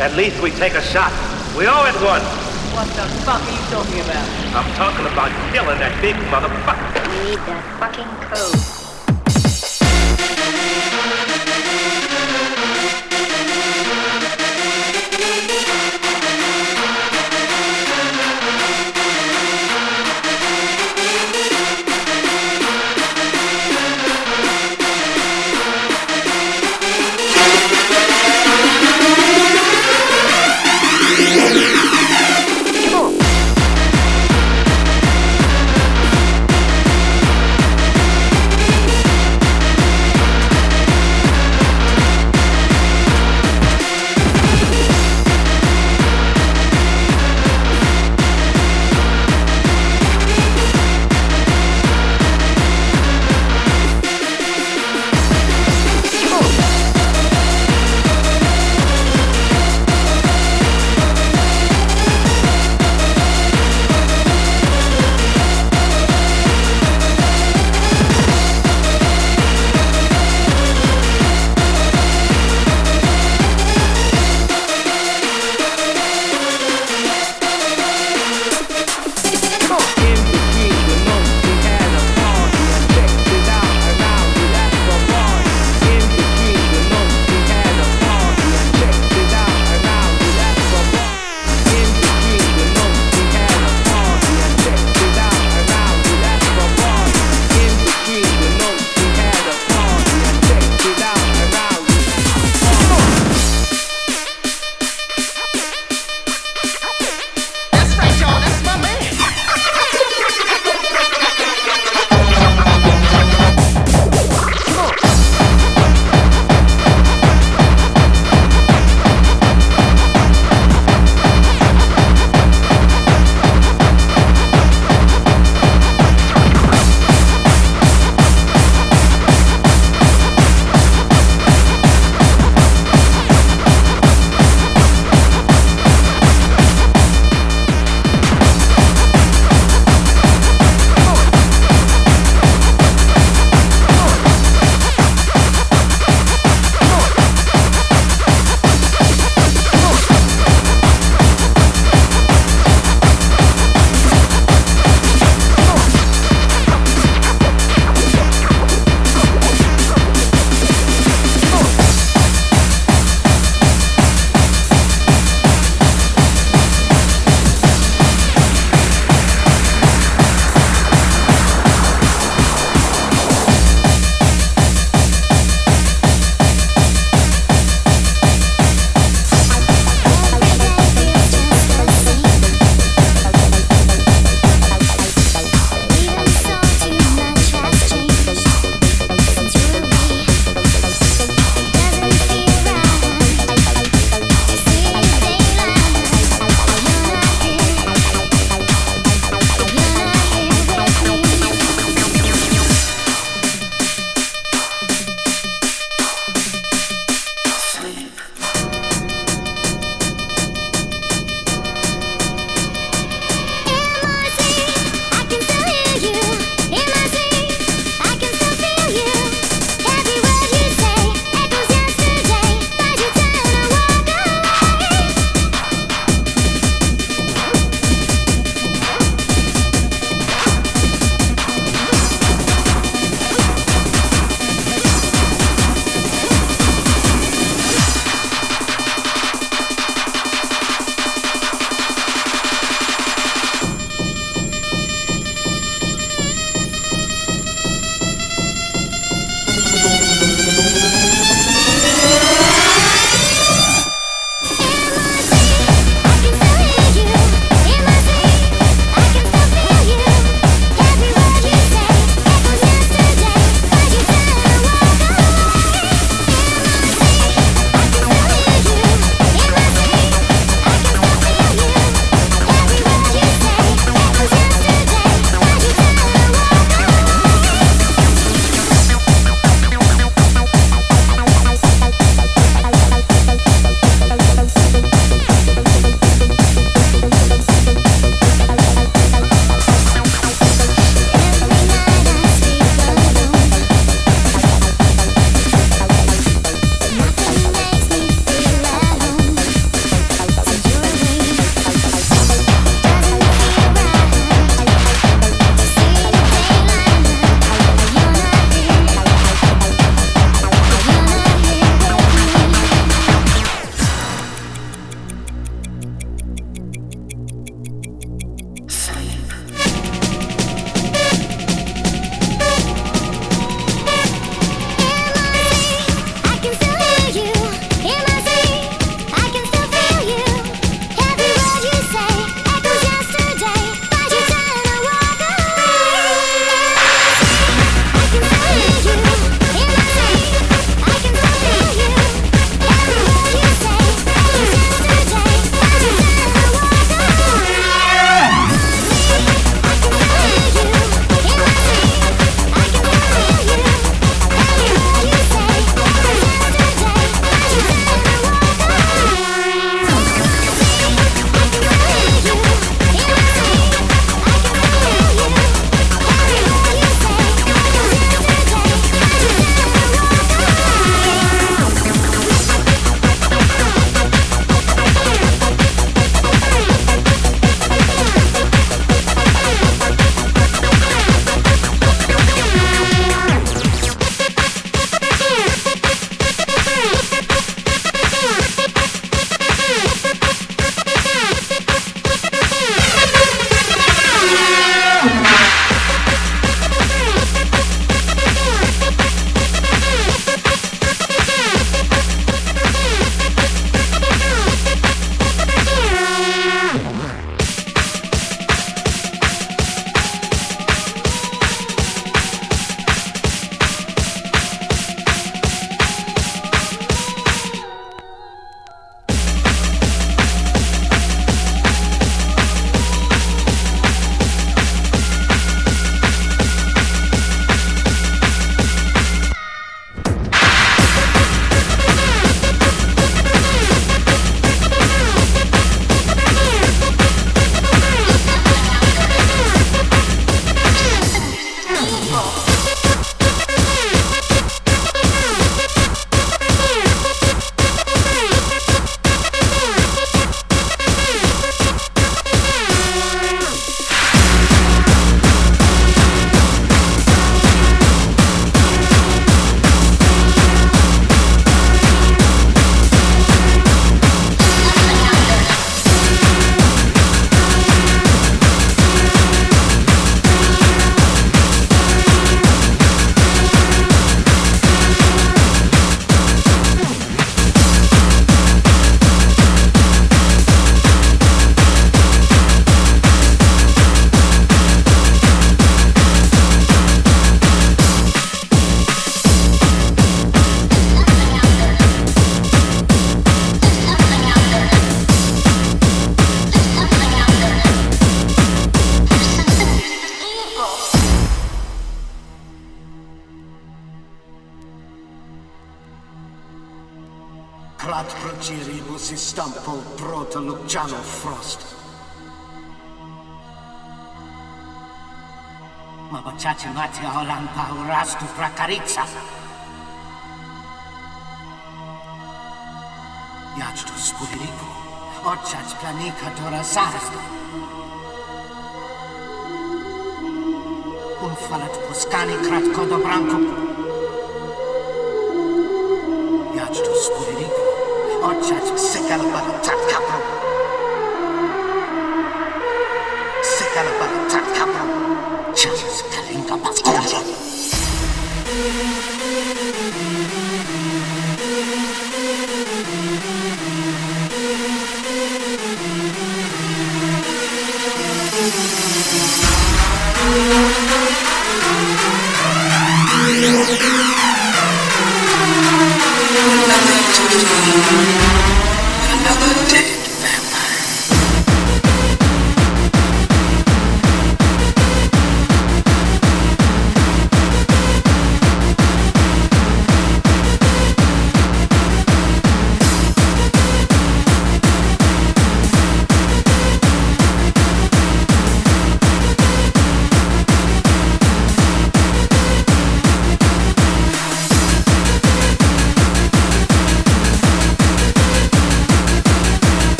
At least we take a shot. We owe it one. What the fuck are you talking about? I'm talking about killing that big motherfucker.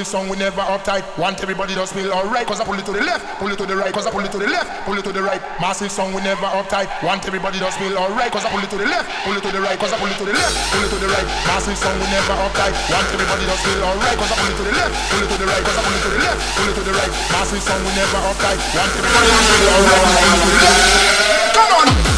Massive song, we never uptight. Want everybody to feel alright. Cause I pull it to the left, pull it to the right. Cause I pull it to the left, pull it to the right. Massive song, we never uptight. Want everybody to feel alright. Cause I pull it to the left, pull it to the right. Cause I pull it to the left, pull it to the right. Massive song, we never uptight. Want everybody to feel alright. Cause I pull it to the left, pull it to the right. Cause I pull it to the left, pull it to the right. Massive song, we never uptight. Want everybody to feel alright. Come on.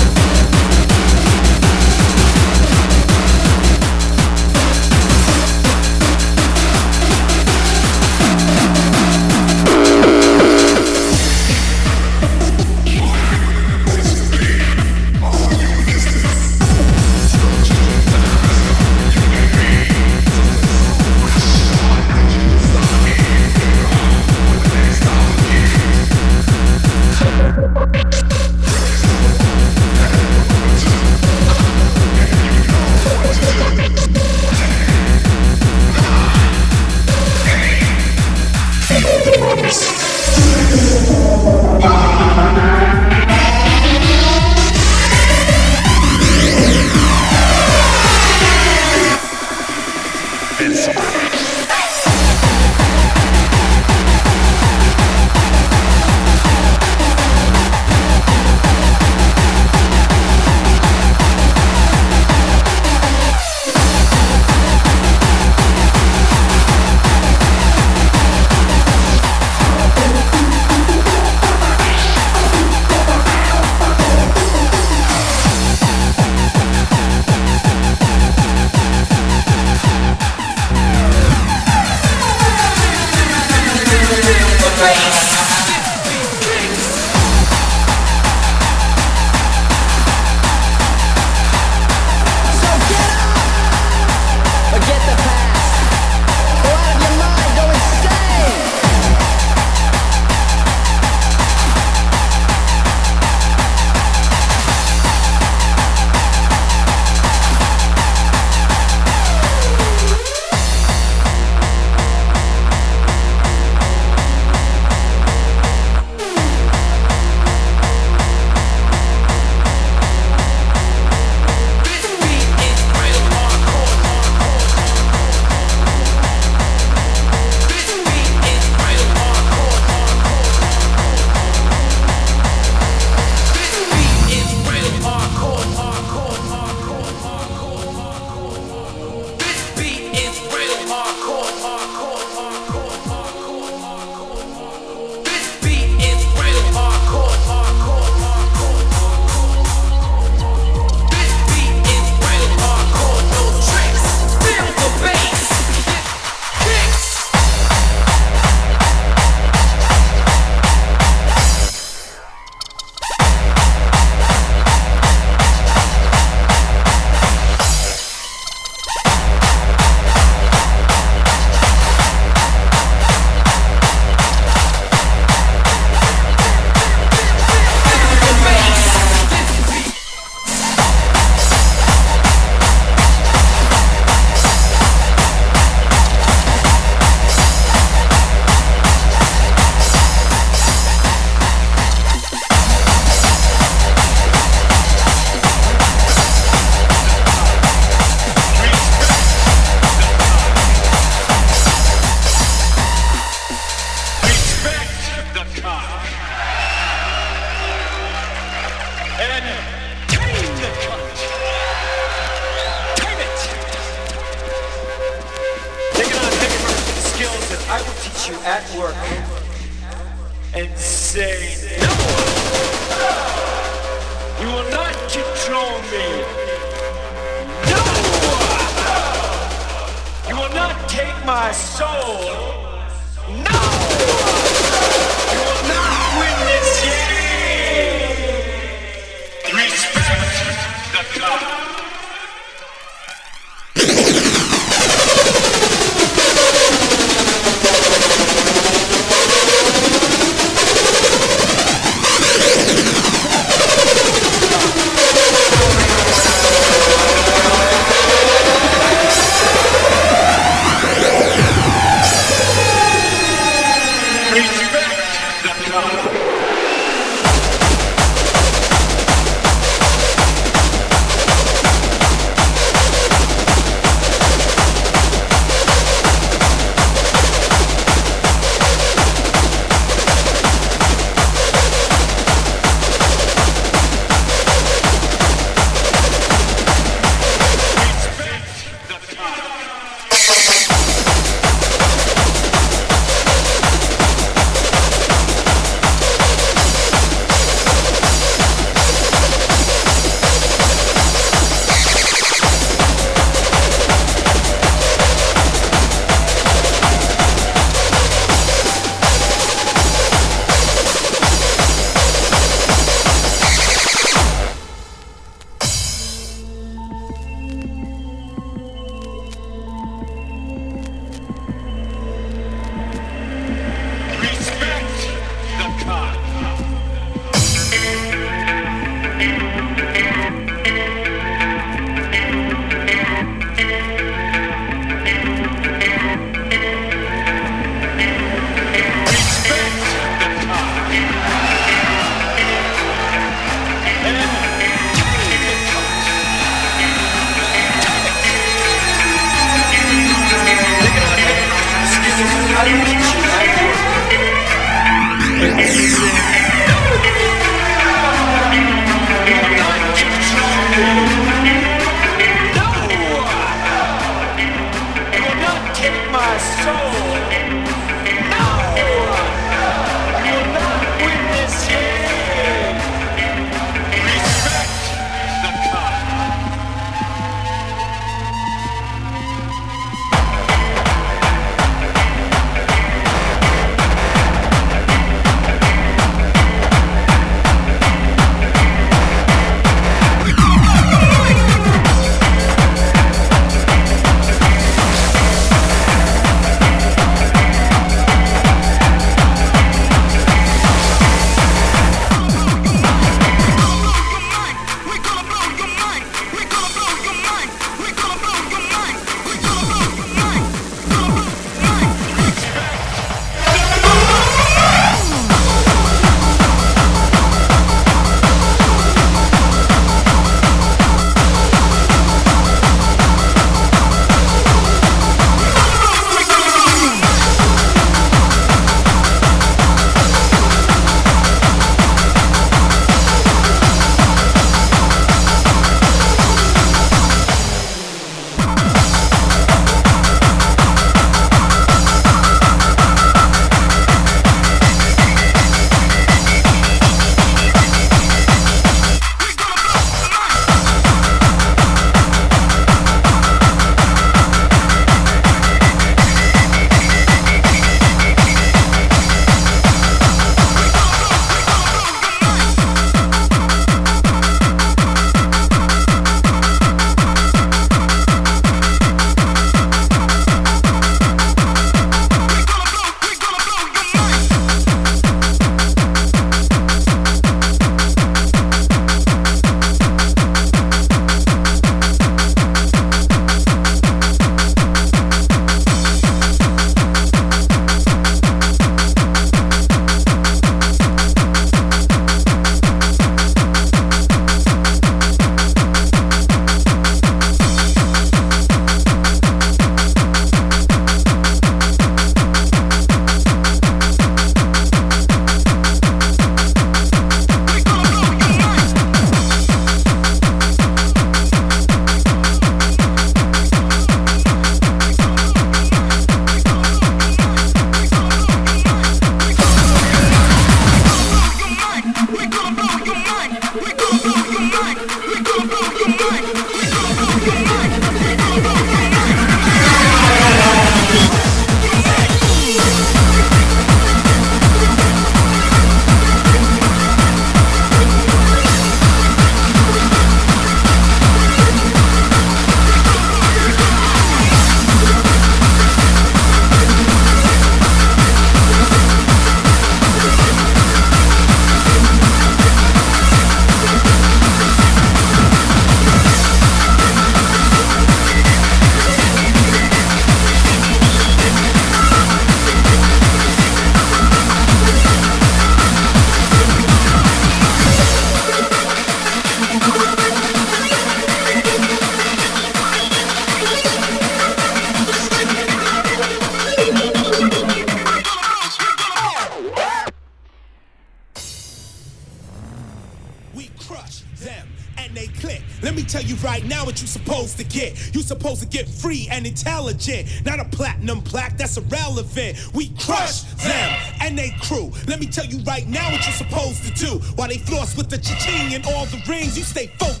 supposed to do. Why they floss with the cha-ching and all the rings, you stay focused.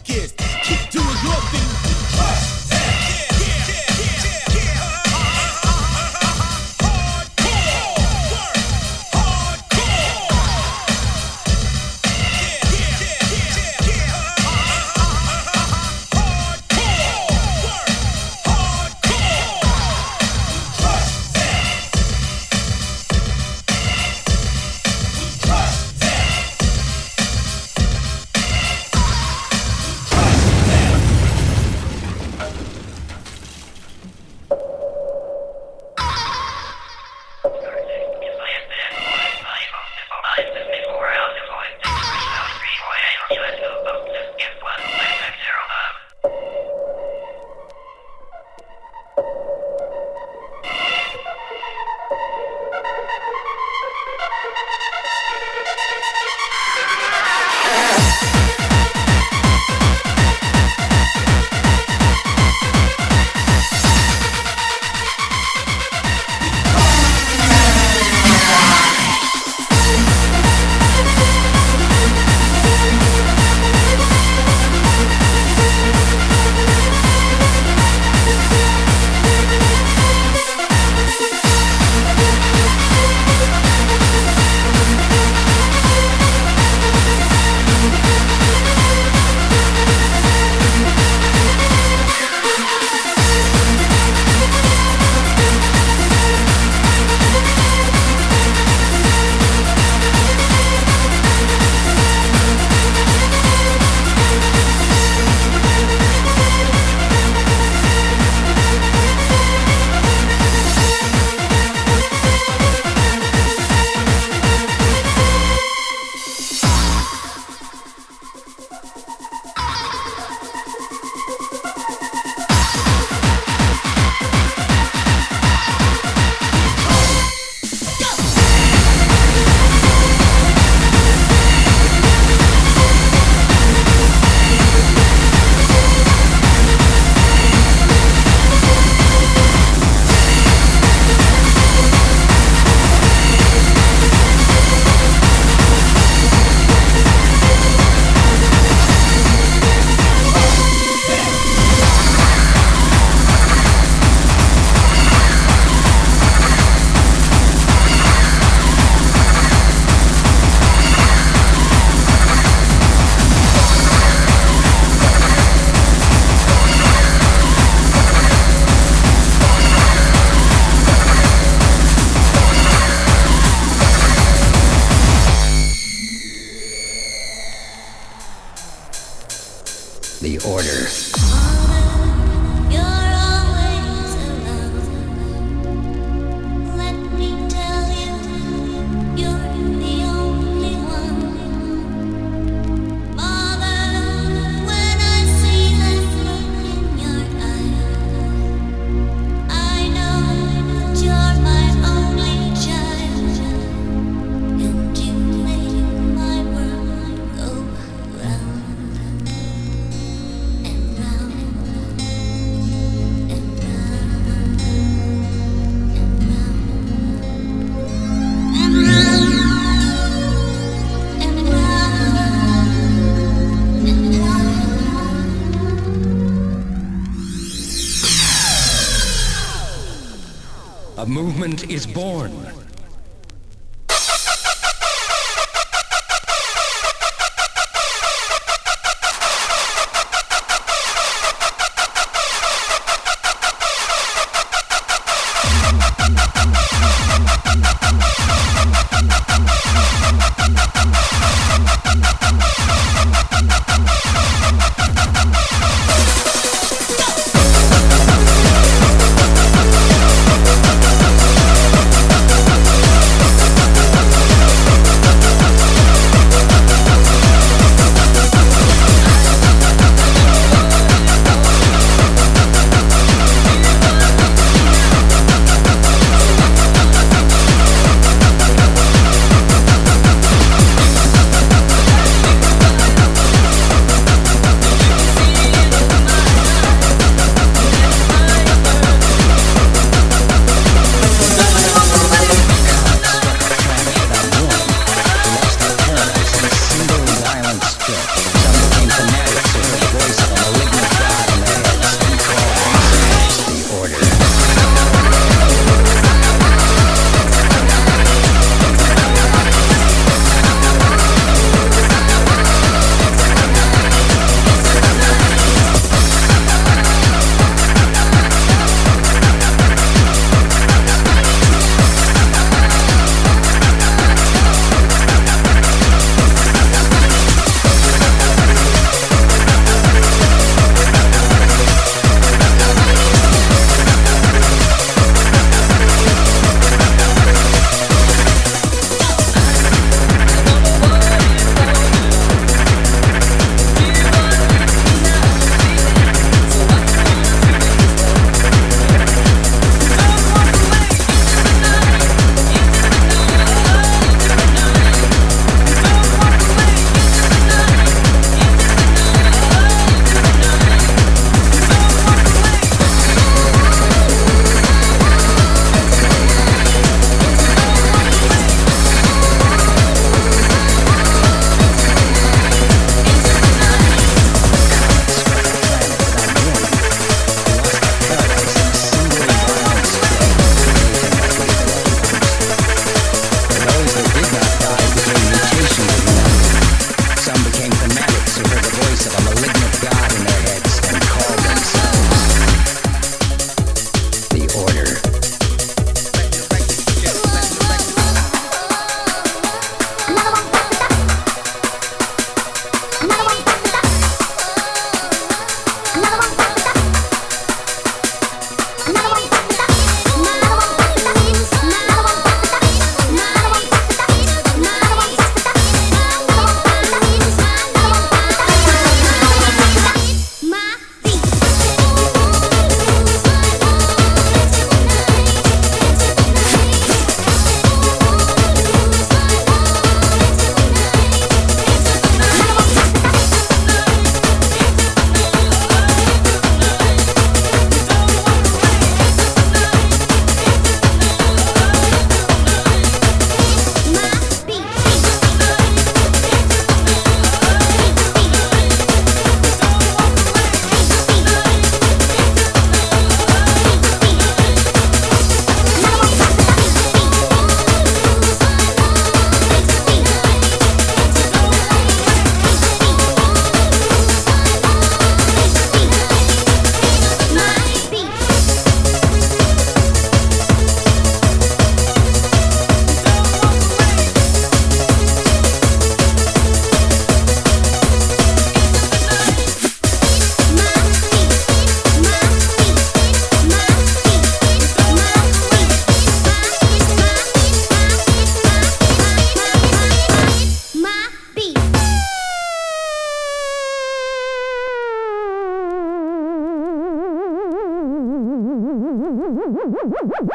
woo woo woo woo woo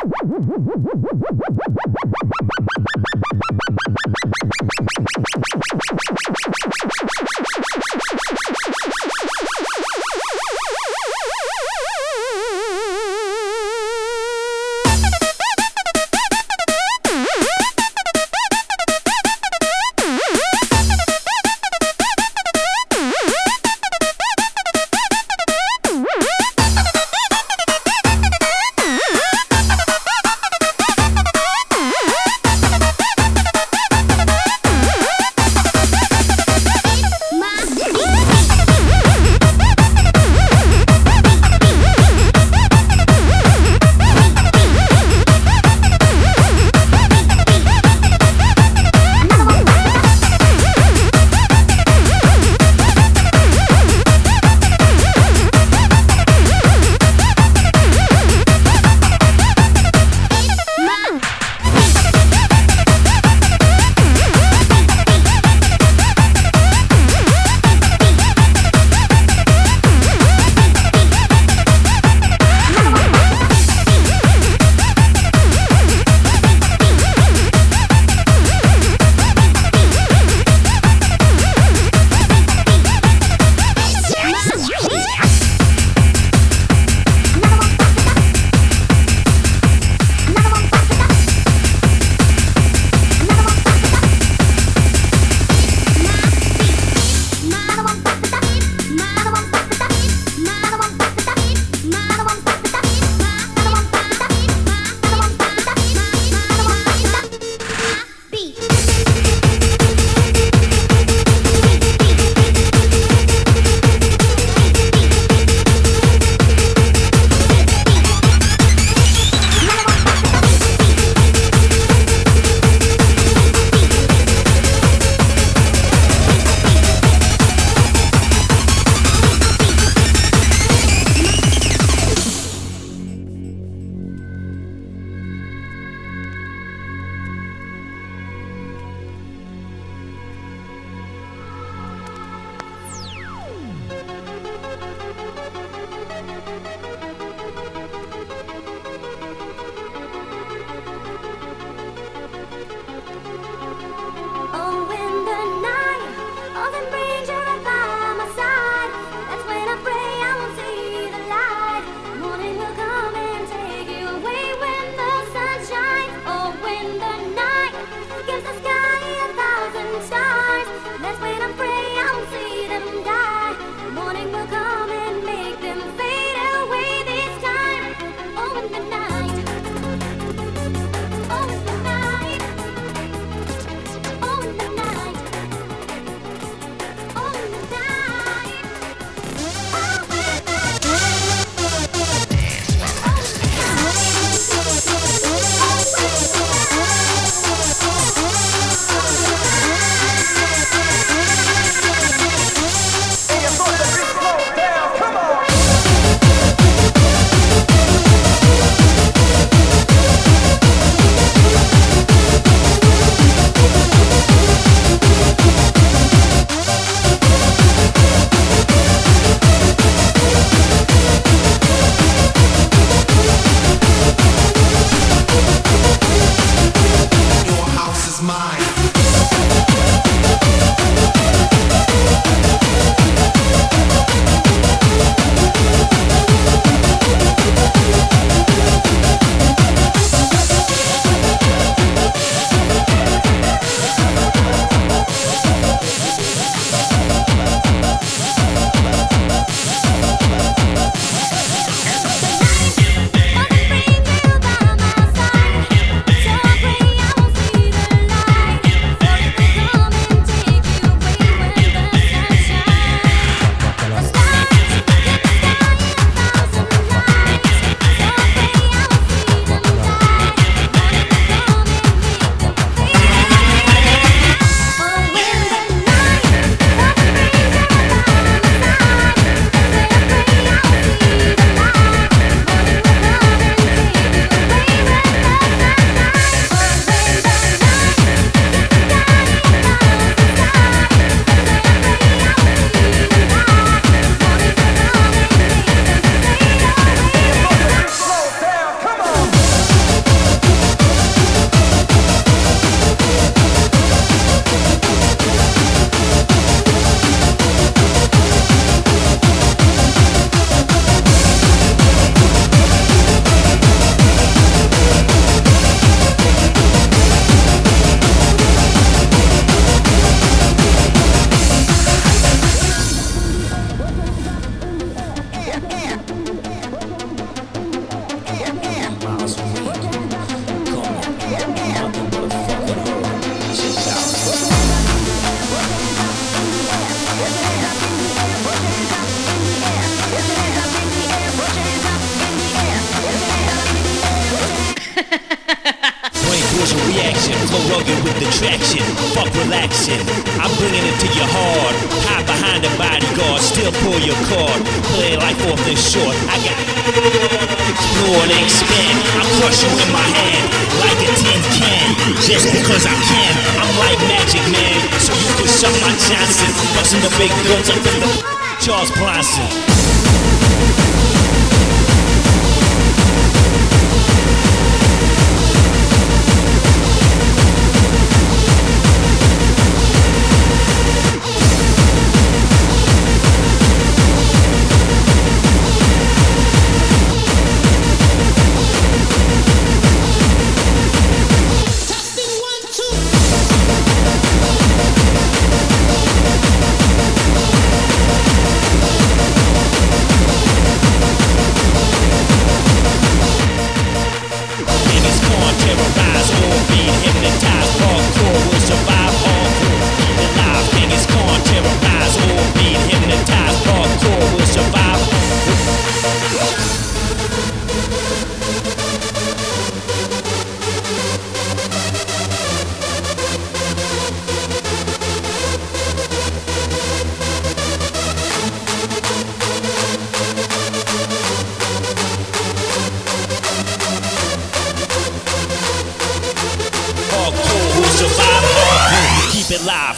Keep it live.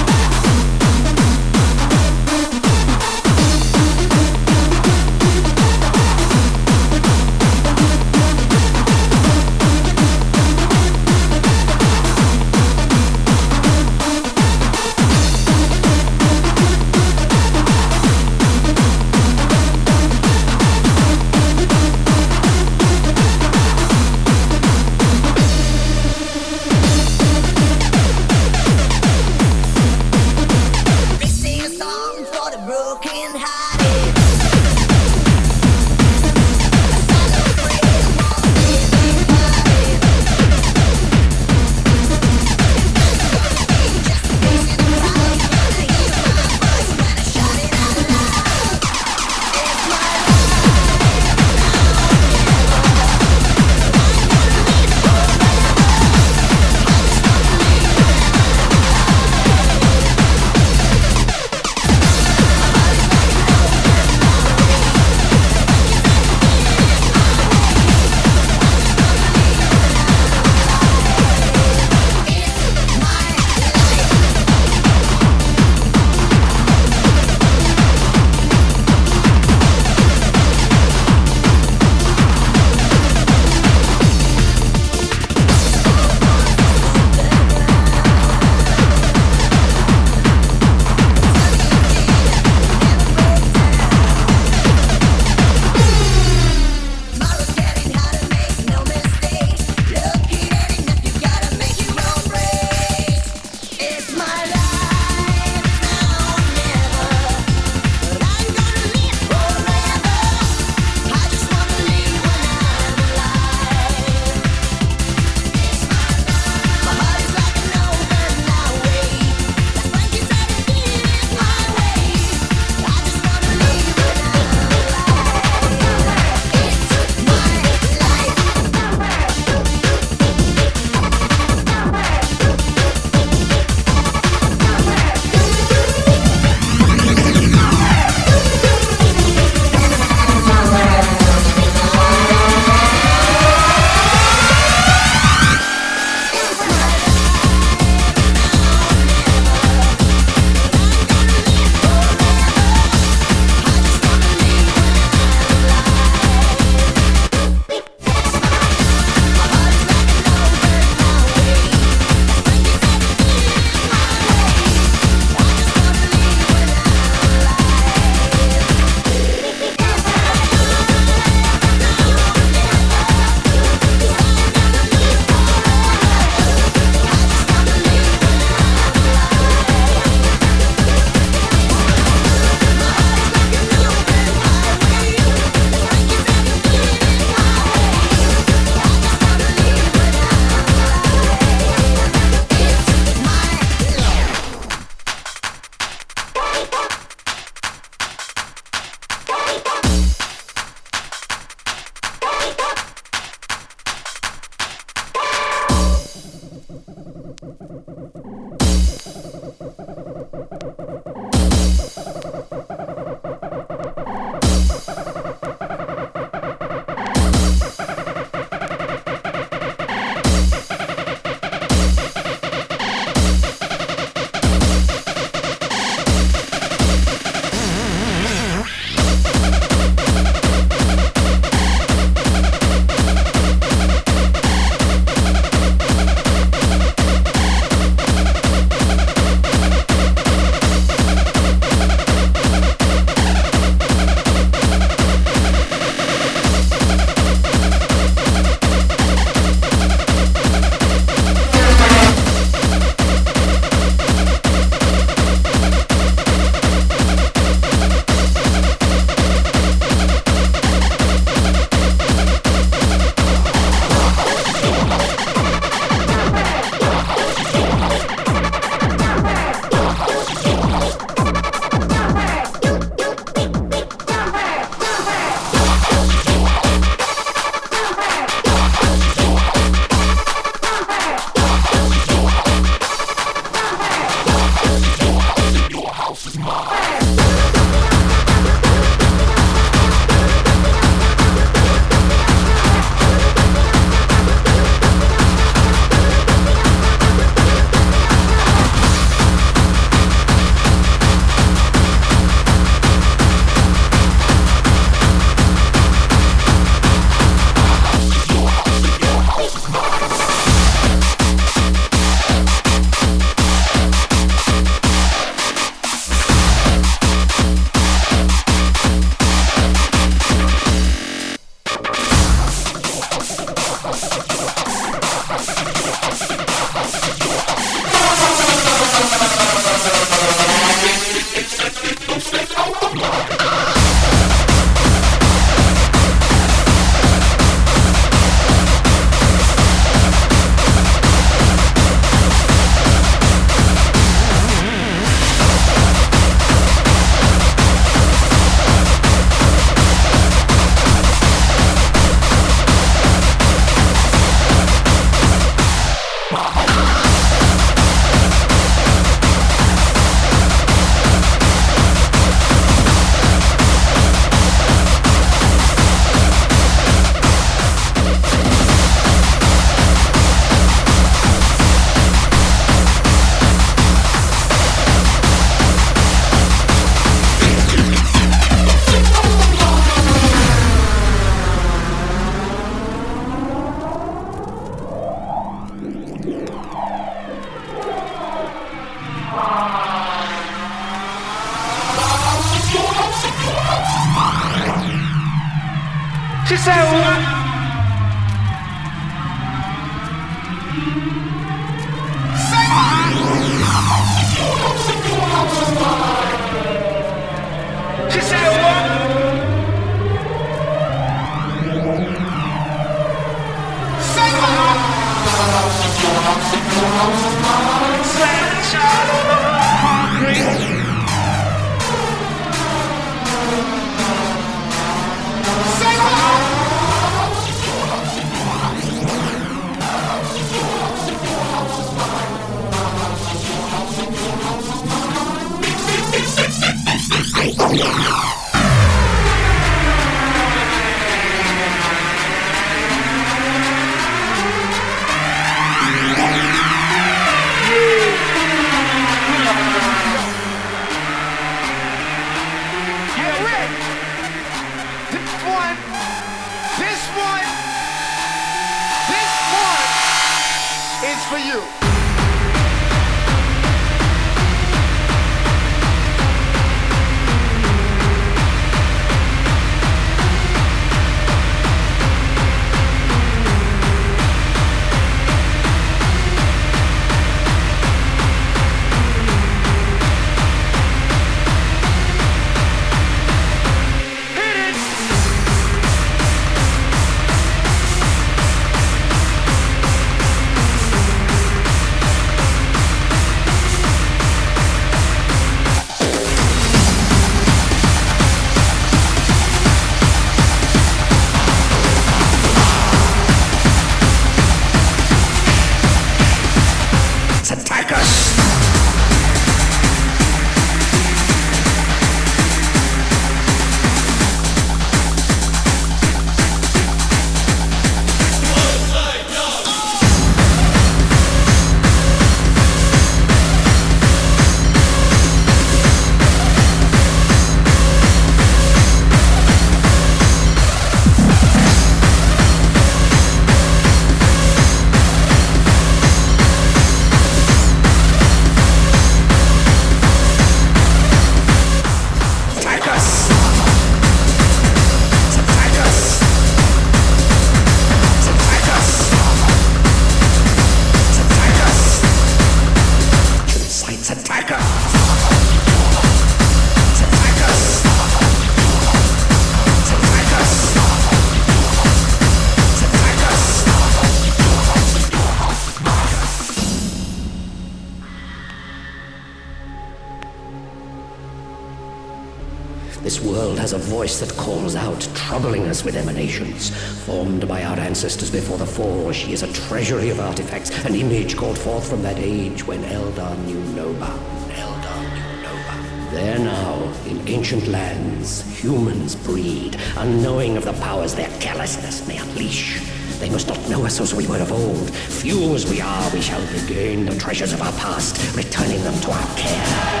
Troubling us with emanations. Formed by our ancestors before the fall, she is a treasury of artifacts, an image called forth from that age when Eldar knew no bound. Eldar knew no bound. There now, in ancient lands, humans breed, unknowing of the powers their carelessness may unleash. They must not know us as we were of old. Few as we are, we shall regain the treasures of our past, returning them to our care.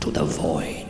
To the void.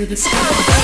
Into the sky.